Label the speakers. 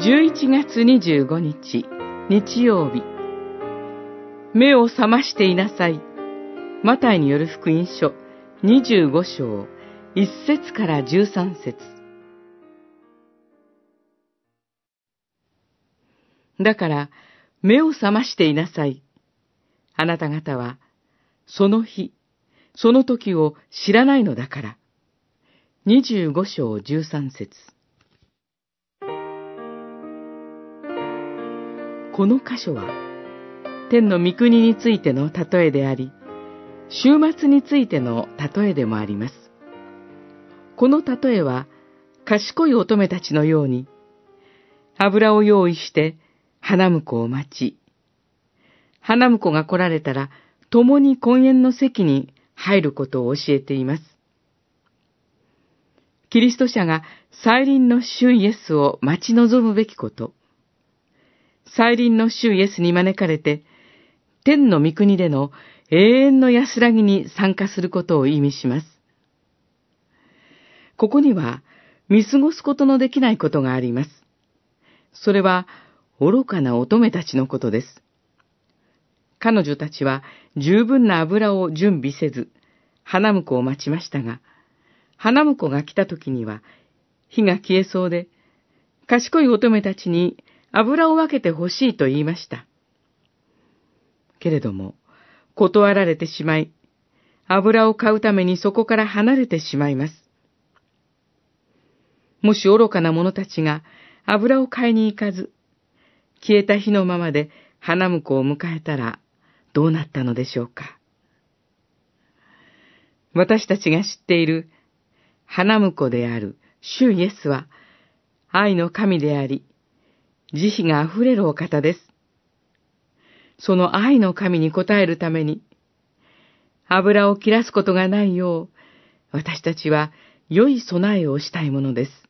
Speaker 1: 11月25日、日曜日。目を覚ましていなさい。マタイによる福音書25章1節から13節だから、目を覚ましていなさい。あなた方は、その日、その時を知らないのだから。25章13節この箇所は、天の御国についての例えであり、週末についての例えでもあります。この例えは、賢い乙女たちのように、油を用意して花婿を待ち、花婿が来られたら、共に婚宴の席に入ることを教えています。キリスト者が再臨の主イエスを待ち望むべきこと、再臨の主イエスに招かれて、天の御国での永遠の安らぎに参加することを意味します。ここには見過ごすことのできないことがあります。それは愚かな乙女たちのことです。彼女たちは十分な油を準備せず、花婿を待ちましたが、花婿が来た時には火が消えそうで、賢い乙女たちに油を分けて欲しいと言いました。けれども、断られてしまい、油を買うためにそこから離れてしまいます。もし愚かな者たちが油を買いに行かず、消えた火のままで花婿を迎えたらどうなったのでしょうか。私たちが知っている花婿である主イエスは愛の神であり、慈悲が溢れるお方です。その愛の神に応えるために、油を切らすことがないよう、私たちは良い備えをしたいものです。